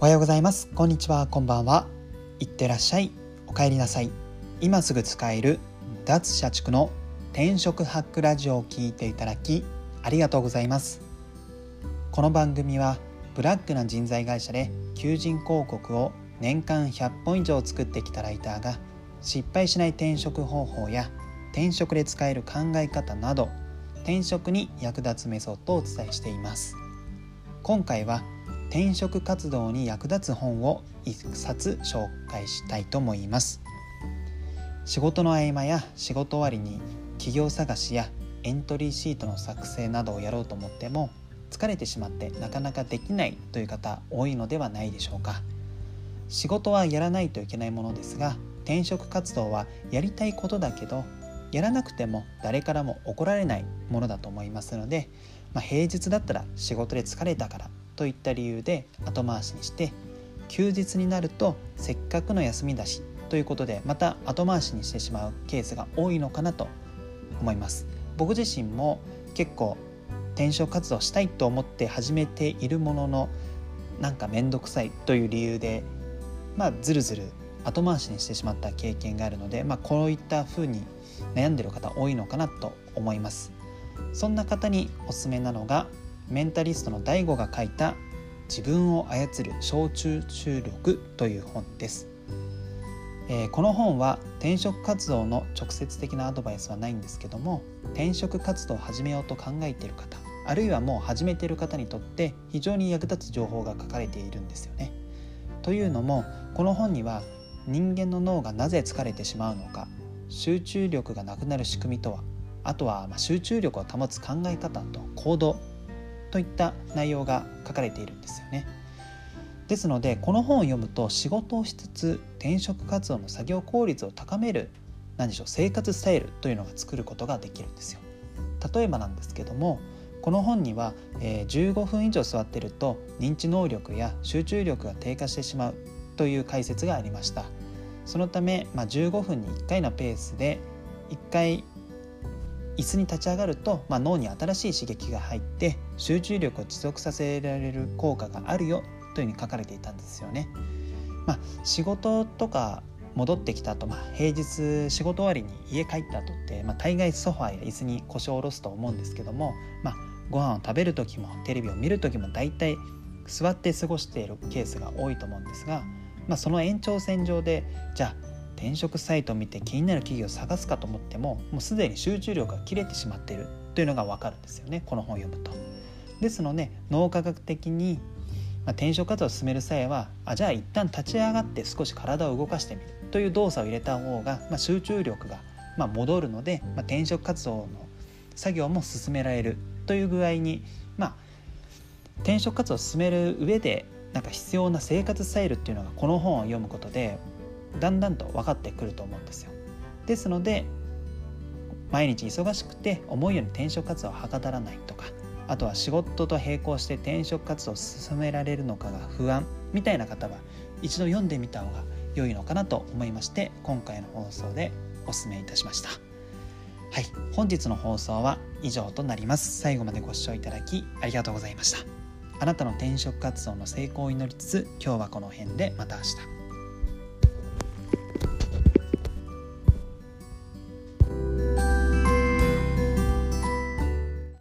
おはようございます。こんにちは。こんばんは。いってらっしゃい。お帰りなさい。今すぐ使える脱社畜の転職ハックラジオを聞いていただきありがとうございます。この番組はブラックな人材会社で求人広告を年間100本以上作ってきたライターが失敗しない転職方法や転職で使える考え方など転職に役立つメソッドをお伝えしています。今回は転職活動に役立つ本を1冊紹介したいと思います。仕事の合間や仕事終わりに企業探しやエントリーシートの作成などをやろうと思っても疲れてしまってなかなかできないという方多いのではないでしょうか。仕事はやらないといけないものですが転職活動はやりたいことだけどやらなくても誰からも怒られないものだと思いますので、まあ、平日だったら仕事で疲れたからといった理由で後回しにして休日になるとせっかくの休みだしということでまた後回しにしてしまうケースが多いのかなと思います。僕自身も結構転職活動したいと思って始めているもののなんか面倒くさいという理由でまあずるずる後回しにしてしまった経験があるので、まあ、こういった風に悩んでる方多いのかなと思いますそんな方におすすめなのがメンタリストの DAIGO が書いた「自分を操る小中中力」という本です、えー、この本は転職活動の直接的なアドバイスはないんですけども転職活動を始めようと考えている方あるいはもう始めている方にとって非常に役立つ情報が書かれているんですよね。というのもこの本には人間の脳がなぜ疲れてしまうのか集中力がなくなる仕組みとはあとはま集中力を保つ考え方と行動といった内容が書かれているんですよね。ですのでこの本を読むと仕事をしつつ転職活動の作業効率を高める何でしょう生活スタイルというのが作ることができるんですよ。例えばなんですけどもこの本には、えー、15分以上座ってると認知能力や集中力が低下してしまうという解説がありましたそのため、まあ、15分に1回のペースで1回椅子に立ち上がると、まあ、脳に新しい刺激が入って集中力を持続させられる効果があるよというふうに書かれていたんですよね。まあ、仕事とか戻ってきた後、まあ、平日仕事終わりに家帰った後って、まあ、大概ソファーや椅子に腰を下ろすと思うんですけども、まあ、ご飯を食べる時もテレビを見る時も大体座って過ごしているケースが多いと思うんですが、まあ、その延長線上でじゃあ転職サイトを見て気になる企業を探すかと思ってももうすでに集中力が切れてしまっている。というのが分かるんですよね。この本を読むと。ですので脳科学的に、まあ、転職活動を進める際はあじゃあ一旦立ち上がって少し体を動かしてみる。という動作を入れた方が、まあ、集中力がま戻るので、まあ、転職活動の作業も進められる。という具合に、まあ、転職活動を進める上でなんか必要な生活スタイルっていうのがこの本を読むことでだんだんと分かってくると思うんですよ。ですので毎日忙しくて思うように転職活動をはかどらないとかあとは仕事と並行して転職活動を進められるのかが不安みたいな方は一度読んでみた方が良いのかなと思いまして今回の放送でお勧めいたしました。はい本日の放送は以上となります。最後までご視聴いただきありがとうございました。あなたの転職活動の成功を祈りつつ今日はこの辺でまた明日。